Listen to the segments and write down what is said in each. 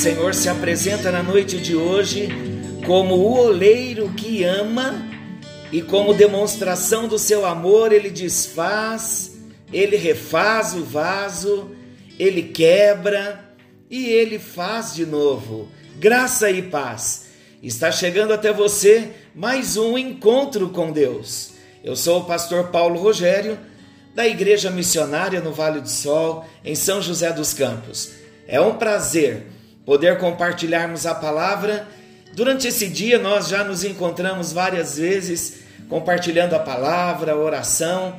Senhor se apresenta na noite de hoje como o oleiro que ama e como demonstração do seu amor, ele desfaz, ele refaz o vaso, ele quebra e ele faz de novo. Graça e paz. Está chegando até você mais um encontro com Deus. Eu sou o pastor Paulo Rogério, da Igreja Missionária no Vale do Sol, em São José dos Campos. É um prazer poder compartilharmos a palavra. Durante esse dia nós já nos encontramos várias vezes compartilhando a palavra, a oração,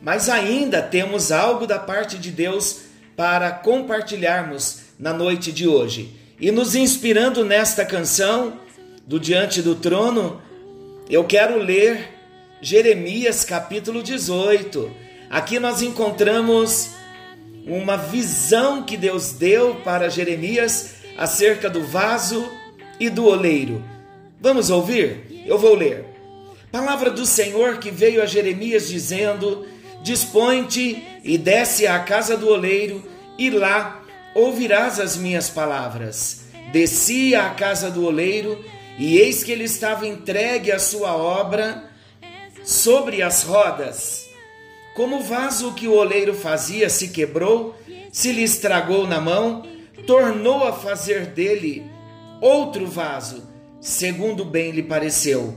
mas ainda temos algo da parte de Deus para compartilharmos na noite de hoje. E nos inspirando nesta canção do Diante do Trono, eu quero ler Jeremias capítulo 18. Aqui nós encontramos uma visão que Deus deu para Jeremias acerca do vaso e do oleiro. Vamos ouvir? Eu vou ler. Palavra do Senhor que veio a Jeremias dizendo: Dispõe-te e desce à casa do oleiro, e lá ouvirás as minhas palavras. Desci à casa do oleiro, e eis que ele estava entregue à sua obra sobre as rodas. Como o vaso que o oleiro fazia se quebrou, se lhe estragou na mão, tornou a fazer dele outro vaso, segundo bem lhe pareceu.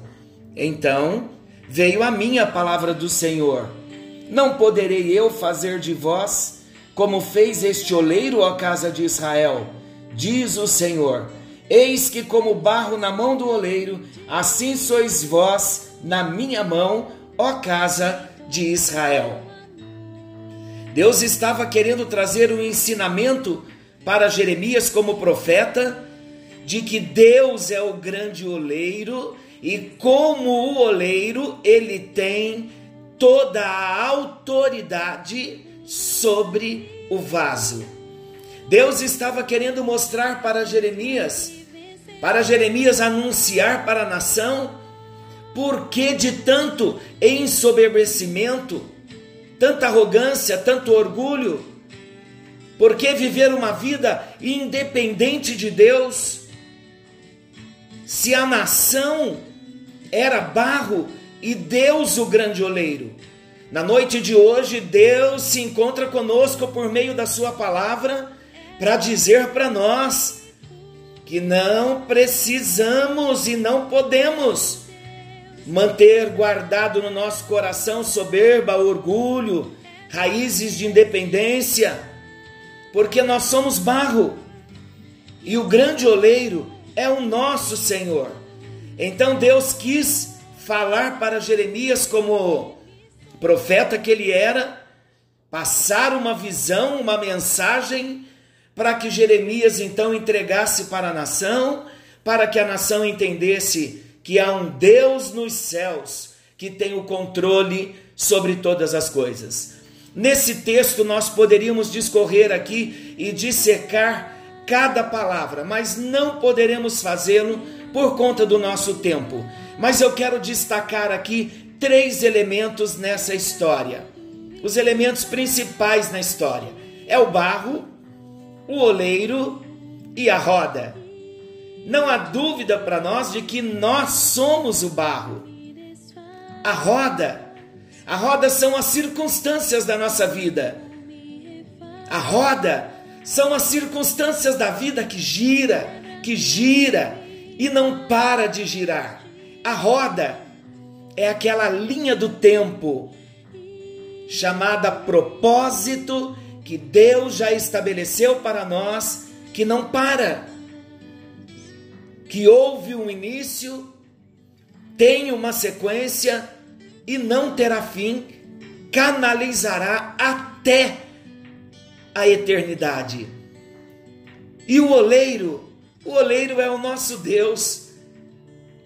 Então veio a mim a palavra do Senhor: Não poderei eu fazer de vós como fez este oleiro, ó casa de Israel? Diz o Senhor: Eis que, como barro na mão do oleiro, assim sois vós na minha mão, ó casa de Israel. Deus estava querendo trazer um ensinamento para Jeremias como profeta de que Deus é o grande oleiro e como o oleiro ele tem toda a autoridade sobre o vaso. Deus estava querendo mostrar para Jeremias, para Jeremias anunciar para a nação, por que de tanto ensoberbecimento, tanta arrogância, tanto orgulho, por que viver uma vida independente de Deus? Se a nação era barro e Deus o grande oleiro. Na noite de hoje, Deus se encontra conosco por meio da Sua palavra para dizer para nós que não precisamos e não podemos manter guardado no nosso coração soberba, orgulho, raízes de independência, porque nós somos barro e o grande oleiro é o nosso Senhor. Então Deus quis falar para Jeremias como profeta que ele era, passar uma visão, uma mensagem, para que Jeremias então entregasse para a nação, para que a nação entendesse que há um Deus nos céus que tem o controle sobre todas as coisas. Nesse texto nós poderíamos discorrer aqui e dissecar cada palavra, mas não poderemos fazê-lo por conta do nosso tempo. Mas eu quero destacar aqui três elementos nessa história. Os elementos principais na história é o barro, o oleiro e a roda. Não há dúvida para nós de que nós somos o barro. A roda, a roda são as circunstâncias da nossa vida. A roda são as circunstâncias da vida que gira, que gira e não para de girar. A roda é aquela linha do tempo chamada propósito que Deus já estabeleceu para nós, que não para, que houve um início, tem uma sequência e não terá fim, canalizará até a eternidade. E o oleiro, o oleiro é o nosso Deus.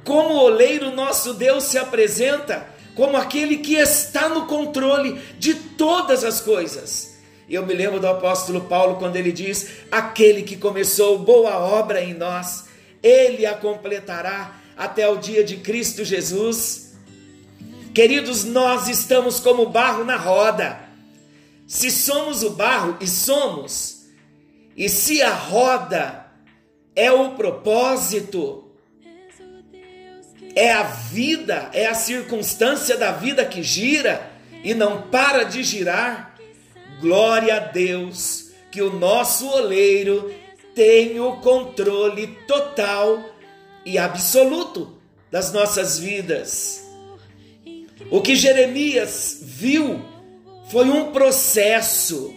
Como o oleiro, nosso Deus se apresenta como aquele que está no controle de todas as coisas. Eu me lembro do apóstolo Paulo quando ele diz: Aquele que começou boa obra em nós, ele a completará até o dia de Cristo Jesus. Queridos, nós estamos como barro na roda. Se somos o barro, e somos, e se a roda é o propósito, é a vida, é a circunstância da vida que gira e não para de girar, glória a Deus que o nosso oleiro tem o controle total e absoluto das nossas vidas. O que Jeremias viu foi um processo.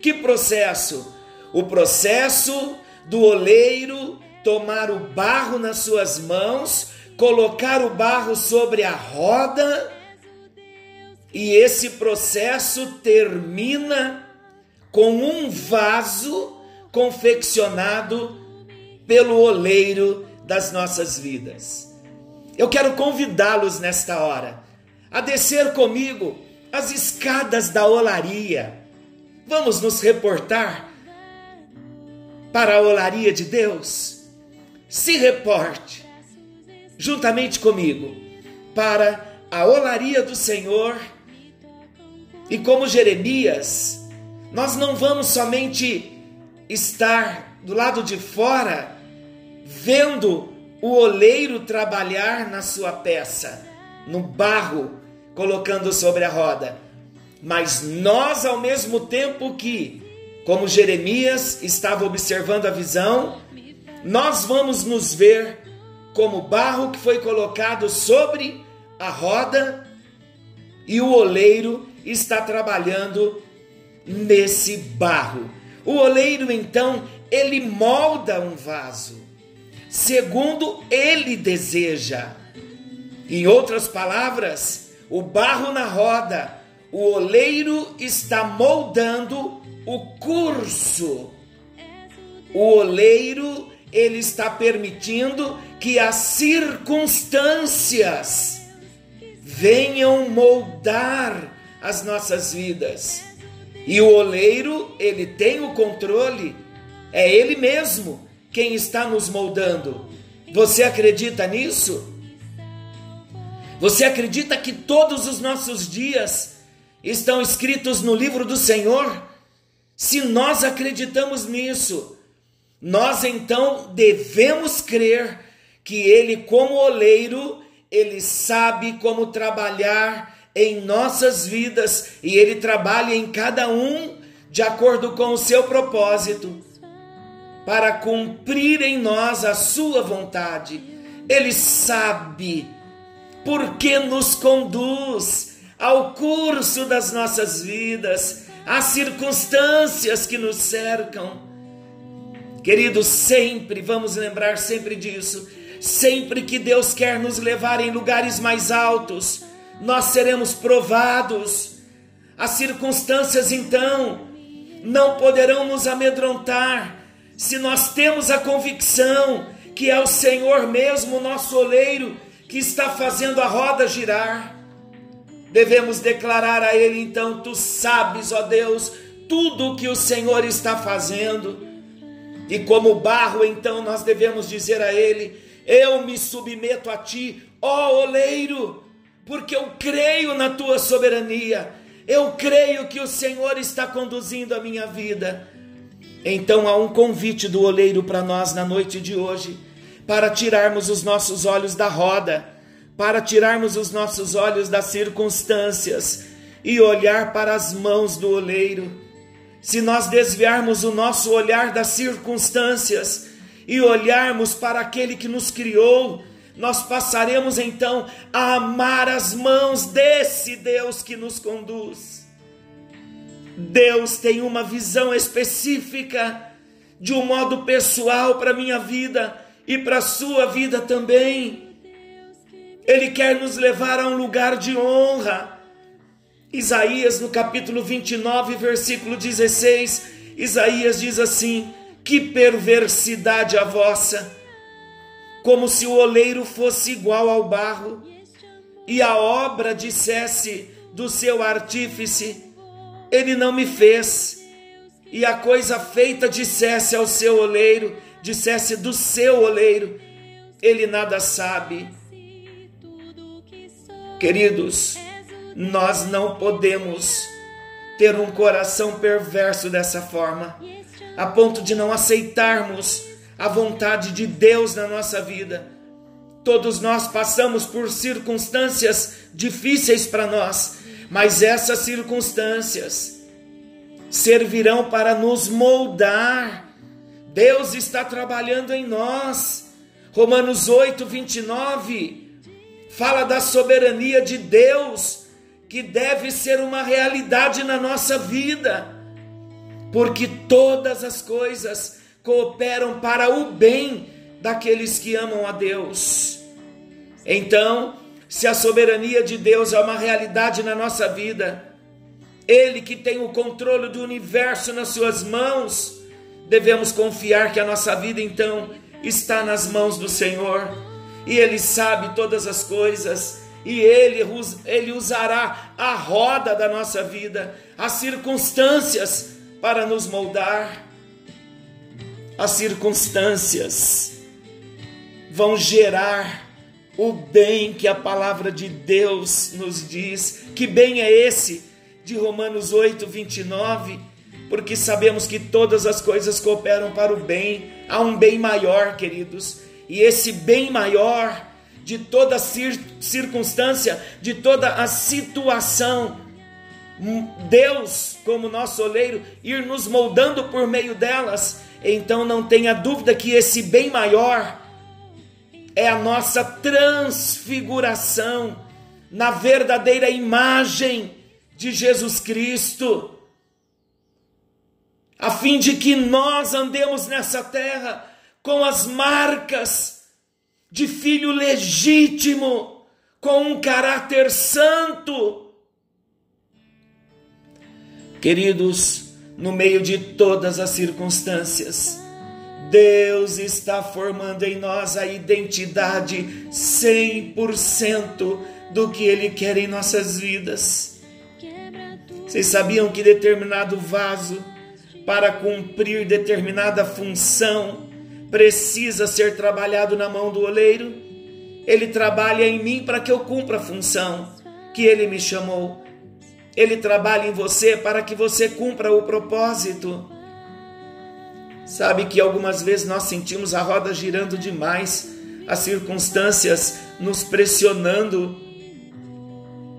Que processo? O processo do oleiro tomar o barro nas suas mãos, colocar o barro sobre a roda, e esse processo termina com um vaso confeccionado pelo oleiro das nossas vidas. Eu quero convidá-los nesta hora a descer comigo as escadas da olaria. Vamos nos reportar para a olaria de Deus? Se reporte, juntamente comigo, para a olaria do Senhor. E como Jeremias, nós não vamos somente estar do lado de fora vendo o oleiro trabalhar na sua peça, no barro, colocando sobre a roda. Mas nós, ao mesmo tempo que, como Jeremias estava observando a visão, nós vamos nos ver como barro que foi colocado sobre a roda e o oleiro está trabalhando nesse barro. O oleiro então, ele molda um vaso segundo ele deseja. Em outras palavras, o barro na roda, o oleiro está moldando o curso. O oleiro, ele está permitindo que as circunstâncias venham moldar as nossas vidas. E o oleiro, ele tem o controle, é ele mesmo quem está nos moldando. Você acredita nisso? Você acredita que todos os nossos dias estão escritos no livro do Senhor? Se nós acreditamos nisso, nós então devemos crer que Ele, como oleiro, Ele sabe como trabalhar em nossas vidas e Ele trabalha em cada um de acordo com o seu propósito para cumprir em nós a sua vontade. Ele sabe porque nos conduz ao curso das nossas vidas, às circunstâncias que nos cercam. Queridos, sempre vamos lembrar sempre disso. Sempre que Deus quer nos levar em lugares mais altos, nós seremos provados. As circunstâncias então não poderão nos amedrontar, se nós temos a convicção que é o Senhor mesmo, nosso oleiro, que está fazendo a roda girar, devemos declarar a Ele então: Tu sabes, ó Deus, tudo o que o Senhor está fazendo. E como barro, então nós devemos dizer a Ele: Eu me submeto a Ti, ó oleiro, porque eu creio na Tua soberania, eu creio que o Senhor está conduzindo a minha vida. Então há um convite do oleiro para nós na noite de hoje, para tirarmos os nossos olhos da roda, para tirarmos os nossos olhos das circunstâncias e olhar para as mãos do oleiro. Se nós desviarmos o nosso olhar das circunstâncias e olharmos para aquele que nos criou, nós passaremos então a amar as mãos desse Deus que nos conduz. Deus tem uma visão específica, de um modo pessoal para a minha vida e para a sua vida também. Ele quer nos levar a um lugar de honra. Isaías, no capítulo 29, versículo 16, Isaías diz assim: Que perversidade a vossa! Como se o oleiro fosse igual ao barro, e a obra dissesse do seu artífice: Ele não me fez, e a coisa feita dissesse ao seu oleiro, dissesse do seu oleiro: Ele nada sabe. Queridos, nós não podemos ter um coração perverso dessa forma, a ponto de não aceitarmos a vontade de Deus na nossa vida. Todos nós passamos por circunstâncias difíceis para nós, mas essas circunstâncias servirão para nos moldar. Deus está trabalhando em nós. Romanos 8, 29 fala da soberania de Deus, que deve ser uma realidade na nossa vida, porque todas as coisas cooperam para o bem daqueles que amam a Deus. Então, se a soberania de Deus é uma realidade na nossa vida, Ele que tem o controle do universo nas Suas mãos, devemos confiar que a nossa vida então está nas mãos do Senhor e Ele sabe todas as coisas, e Ele, Ele usará a roda da nossa vida, as circunstâncias para nos moldar. As circunstâncias vão gerar o bem que a palavra de Deus nos diz. Que bem é esse de Romanos 8, 29? Porque sabemos que todas as coisas cooperam para o bem, há um bem maior, queridos e esse bem maior de toda circunstância, de toda a situação, hum, Deus, como nosso oleiro, ir nos moldando por meio delas, então não tenha dúvida que esse bem maior é a nossa transfiguração na verdadeira imagem de Jesus Cristo, a fim de que nós andemos nessa terra com as marcas de filho legítimo, com um caráter santo. Queridos, no meio de todas as circunstâncias, Deus está formando em nós a identidade 100% do que Ele quer em nossas vidas. Vocês sabiam que determinado vaso, para cumprir determinada função, precisa ser trabalhado na mão do oleiro. Ele trabalha em mim para que eu cumpra a função que ele me chamou. Ele trabalha em você para que você cumpra o propósito. Sabe que algumas vezes nós sentimos a roda girando demais, as circunstâncias nos pressionando.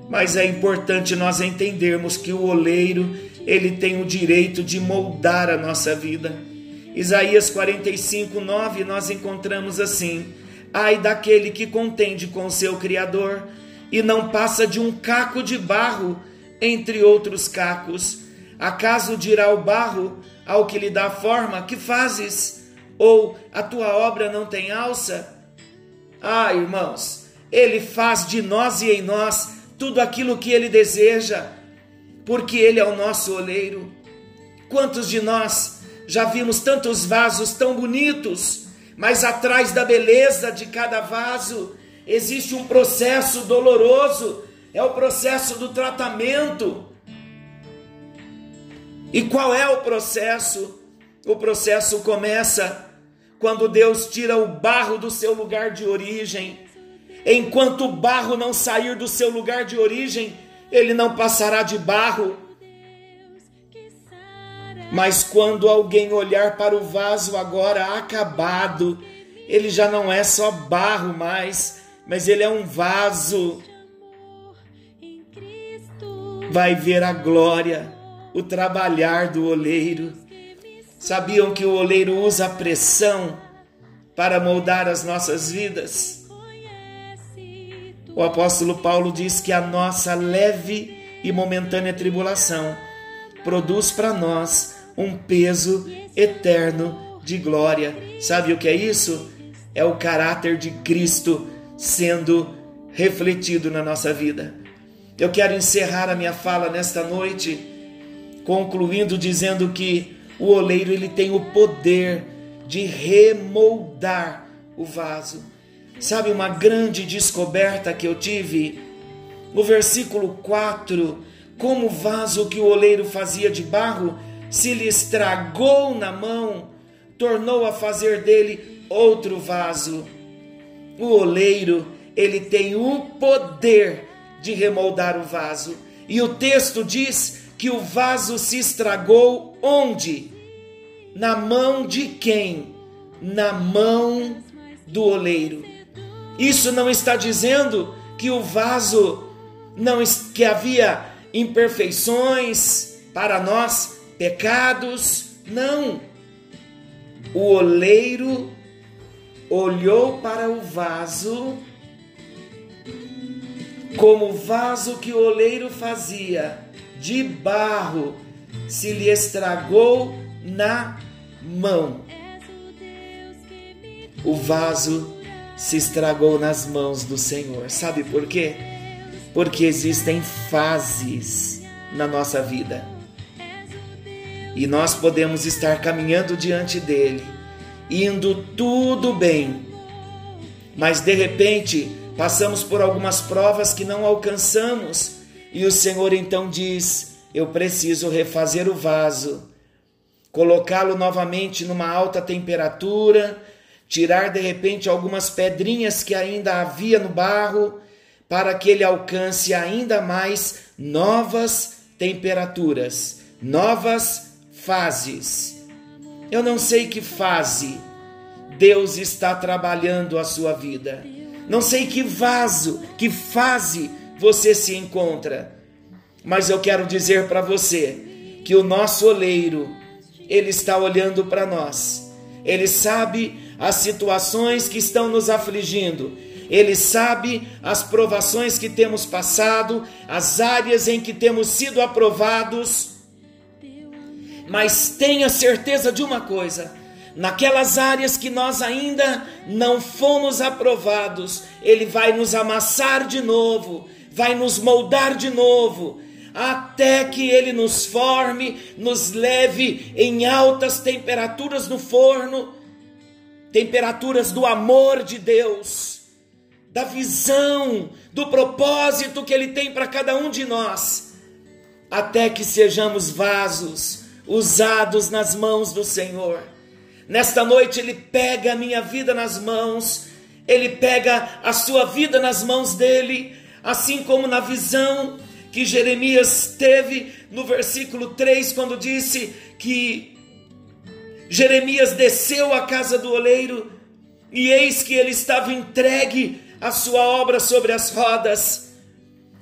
Mas é importante nós entendermos que o oleiro, ele tem o direito de moldar a nossa vida Isaías 45, 9, nós encontramos assim: Ai daquele que contende com seu Criador e não passa de um caco de barro entre outros cacos. Acaso dirá o barro ao que lhe dá forma: Que fazes? Ou a tua obra não tem alça? Ah, irmãos, ele faz de nós e em nós tudo aquilo que ele deseja, porque ele é o nosso oleiro. Quantos de nós já vimos tantos vasos tão bonitos, mas atrás da beleza de cada vaso existe um processo doloroso, é o processo do tratamento. E qual é o processo? O processo começa quando Deus tira o barro do seu lugar de origem. Enquanto o barro não sair do seu lugar de origem, ele não passará de barro. Mas quando alguém olhar para o vaso agora acabado, ele já não é só barro mais, mas ele é um vaso. Vai ver a glória, o trabalhar do oleiro. Sabiam que o oleiro usa a pressão para moldar as nossas vidas? O apóstolo Paulo diz que a nossa leve e momentânea tribulação produz para nós um peso eterno de glória. Sabe o que é isso? É o caráter de Cristo sendo refletido na nossa vida. Eu quero encerrar a minha fala nesta noite concluindo dizendo que o oleiro ele tem o poder de remoldar o vaso. Sabe uma grande descoberta que eu tive? No versículo 4, como o vaso que o oleiro fazia de barro se lhe estragou na mão, tornou a fazer dele outro vaso. O oleiro, ele tem o poder de remoldar o vaso. E o texto diz que o vaso se estragou onde? Na mão de quem? Na mão do oleiro. Isso não está dizendo que o vaso não que havia imperfeições para nós, pecados, não. O oleiro olhou para o vaso como o vaso que o oleiro fazia de barro se lhe estragou na mão. O vaso se estragou nas mãos do Senhor. Sabe por quê? Porque existem fases na nossa vida. E nós podemos estar caminhando diante dele, indo tudo bem, mas de repente passamos por algumas provas que não alcançamos, e o Senhor então diz: Eu preciso refazer o vaso, colocá-lo novamente numa alta temperatura, tirar de repente algumas pedrinhas que ainda havia no barro, para que ele alcance ainda mais novas temperaturas, novas fases. Eu não sei que fase Deus está trabalhando a sua vida. Não sei que vaso, que fase você se encontra. Mas eu quero dizer para você que o nosso oleiro, ele está olhando para nós. Ele sabe as situações que estão nos afligindo. Ele sabe as provações que temos passado, as áreas em que temos sido aprovados. Mas tenha certeza de uma coisa: naquelas áreas que nós ainda não fomos aprovados, Ele vai nos amassar de novo, vai nos moldar de novo, até que Ele nos forme, nos leve em altas temperaturas no forno temperaturas do amor de Deus, da visão, do propósito que Ele tem para cada um de nós, até que sejamos vasos usados nas mãos do Senhor Nesta noite Ele pega a minha vida nas mãos, Ele pega a sua vida nas mãos dele, assim como na visão que Jeremias teve no versículo 3, quando disse que Jeremias desceu à casa do oleiro e eis que ele estava entregue a sua obra sobre as rodas.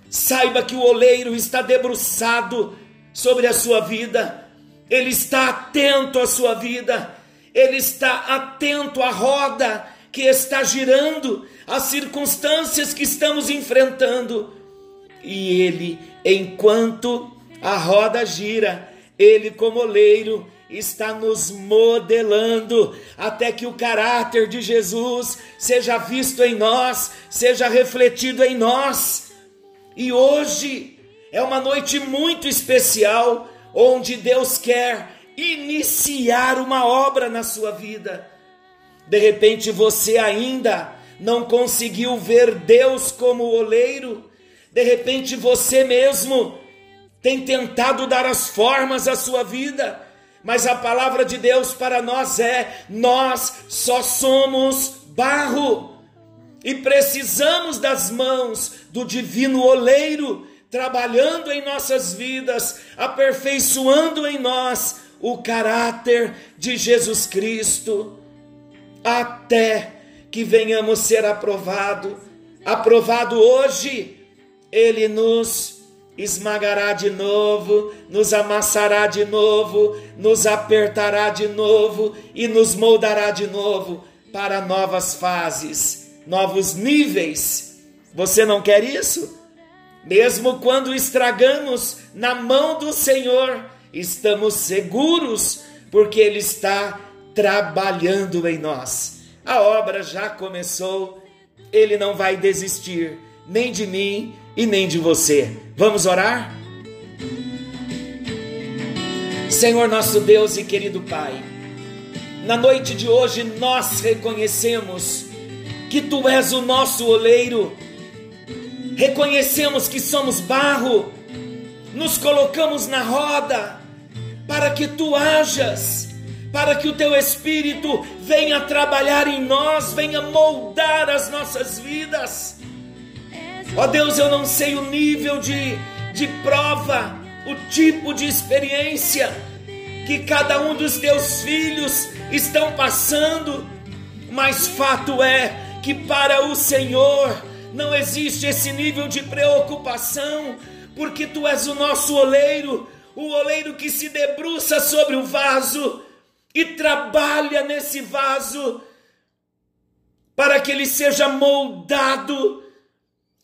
Saiba que o oleiro está debruçado sobre a sua vida, ele está atento à sua vida ele está atento à roda que está girando, às circunstâncias que estamos enfrentando. E ele, enquanto a roda gira, ele, como oleiro, está nos modelando até que o caráter de Jesus seja visto em nós, seja refletido em nós. E hoje é uma noite muito especial, onde Deus quer iniciar uma obra na sua vida. De repente você ainda não conseguiu ver Deus como oleiro, de repente você mesmo tem tentado dar as formas à sua vida, mas a palavra de Deus para nós é: nós só somos barro. E precisamos das mãos do divino oleiro trabalhando em nossas vidas, aperfeiçoando em nós o caráter de Jesus Cristo, até que venhamos ser aprovado. Aprovado hoje, ele nos esmagará de novo, nos amassará de novo, nos apertará de novo e nos moldará de novo para novas fases, novos níveis. Você não quer isso? Mesmo quando estragamos na mão do Senhor, estamos seguros porque Ele está trabalhando em nós. A obra já começou, Ele não vai desistir, nem de mim e nem de você. Vamos orar? Senhor nosso Deus e querido Pai, na noite de hoje nós reconhecemos que Tu és o nosso oleiro, reconhecemos que somos barro, nos colocamos na roda para que Tu hajas, para que o Teu Espírito venha trabalhar em nós, venha moldar as nossas vidas. Ó Deus, eu não sei o nível de, de prova, o tipo de experiência que cada um dos teus filhos estão passando, mas fato é que para o Senhor não existe esse nível de preocupação, porque tu és o nosso oleiro, o oleiro que se debruça sobre o vaso e trabalha nesse vaso para que ele seja moldado.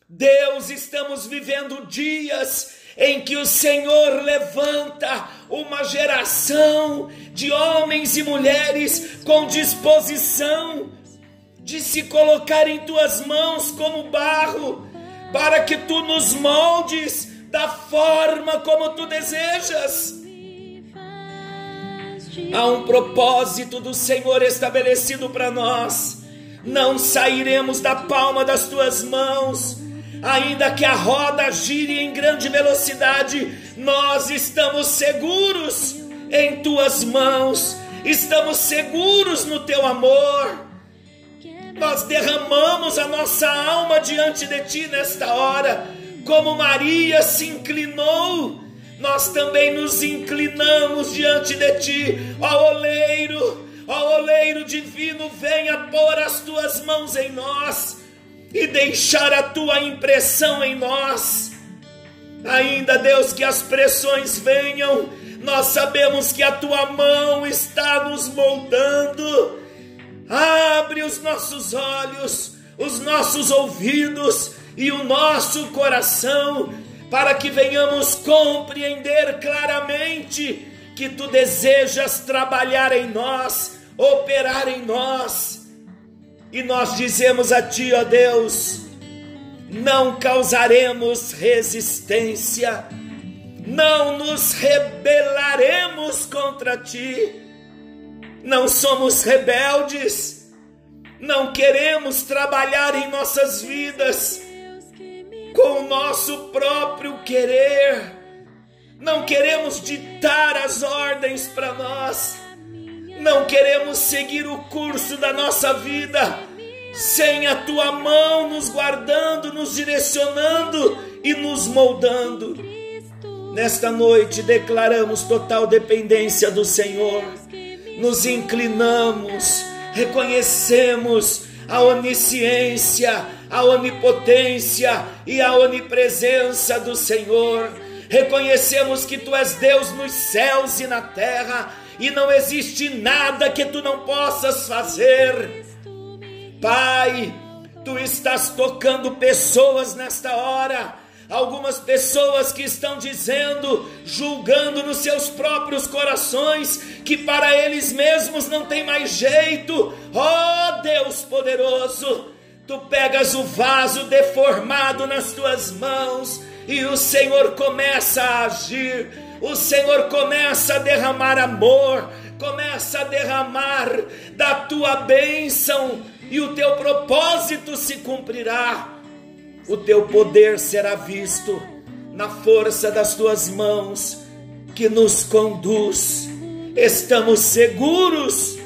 Deus, estamos vivendo dias em que o Senhor levanta uma geração de homens e mulheres com disposição de se colocar em tuas mãos como barro, para que tu nos moldes da forma como tu desejas. Há um propósito do Senhor estabelecido para nós. Não sairemos da palma das tuas mãos ainda que a roda gire em grande velocidade, nós estamos seguros em tuas mãos, estamos seguros no teu amor. Nós derramamos a nossa alma diante de ti nesta hora, como Maria se inclinou, nós também nos inclinamos diante de ti, ó oleiro, ó oleiro divino, venha pôr as tuas mãos em nós e deixar a tua impressão em nós. Ainda, Deus, que as pressões venham, nós sabemos que a tua mão está nos moldando. Abre os nossos olhos, os nossos ouvidos e o nosso coração, para que venhamos compreender claramente que tu desejas trabalhar em nós, operar em nós. E nós dizemos a Ti, ó Deus, não causaremos resistência, não nos rebelaremos contra Ti, não somos rebeldes, não queremos trabalhar em nossas vidas com o nosso próprio querer, não queremos ditar as ordens para nós. Não queremos seguir o curso da nossa vida sem a tua mão nos guardando, nos direcionando e nos moldando. Nesta noite declaramos total dependência do Senhor, nos inclinamos, reconhecemos a onisciência, a onipotência e a onipresença do Senhor. Reconhecemos que tu és Deus nos céus e na terra e não existe nada que tu não possas fazer. Pai, tu estás tocando pessoas nesta hora. Algumas pessoas que estão dizendo, julgando nos seus próprios corações, que para eles mesmos não tem mais jeito. Oh Deus poderoso, tu pegas o vaso deformado nas tuas mãos e o Senhor começa a agir o Senhor começa a derramar amor, começa a derramar da tua bênção e o teu propósito se cumprirá. O teu poder será visto na força das tuas mãos que nos conduz. Estamos seguros,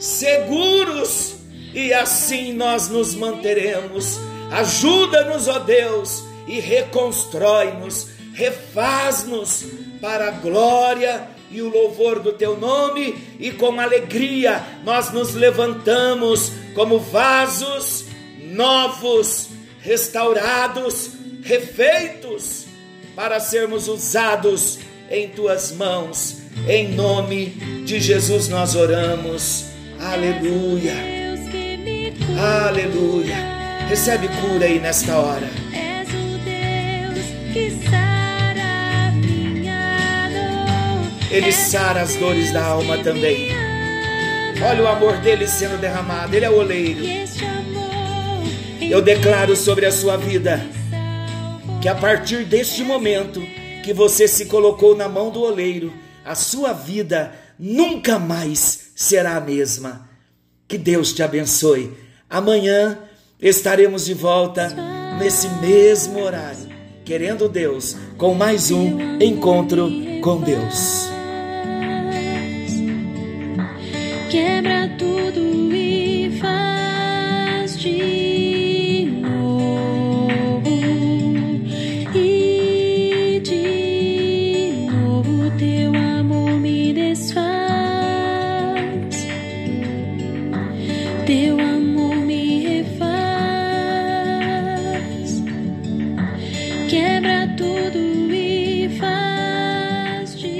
seguros, e assim nós nos manteremos. Ajuda-nos, ó Deus, e reconstrói-nos, refaz-nos para a glória e o louvor do teu nome, e com alegria nós nos levantamos como vasos novos, restaurados, refeitos, para sermos usados em tuas mãos. Em nome de Jesus nós oramos. Aleluia. Aleluia. Recebe cura aí nesta hora. És o Deus que sara minha dor. Ele sara as dores da alma também. Olha o amor dele sendo derramado. Ele é o oleiro. Eu declaro sobre a sua vida que a partir deste momento que você se colocou na mão do oleiro, a sua vida nunca mais será a mesma. Que Deus te abençoe Amanhã estaremos de volta nesse mesmo horário, querendo Deus, com mais um encontro com Deus.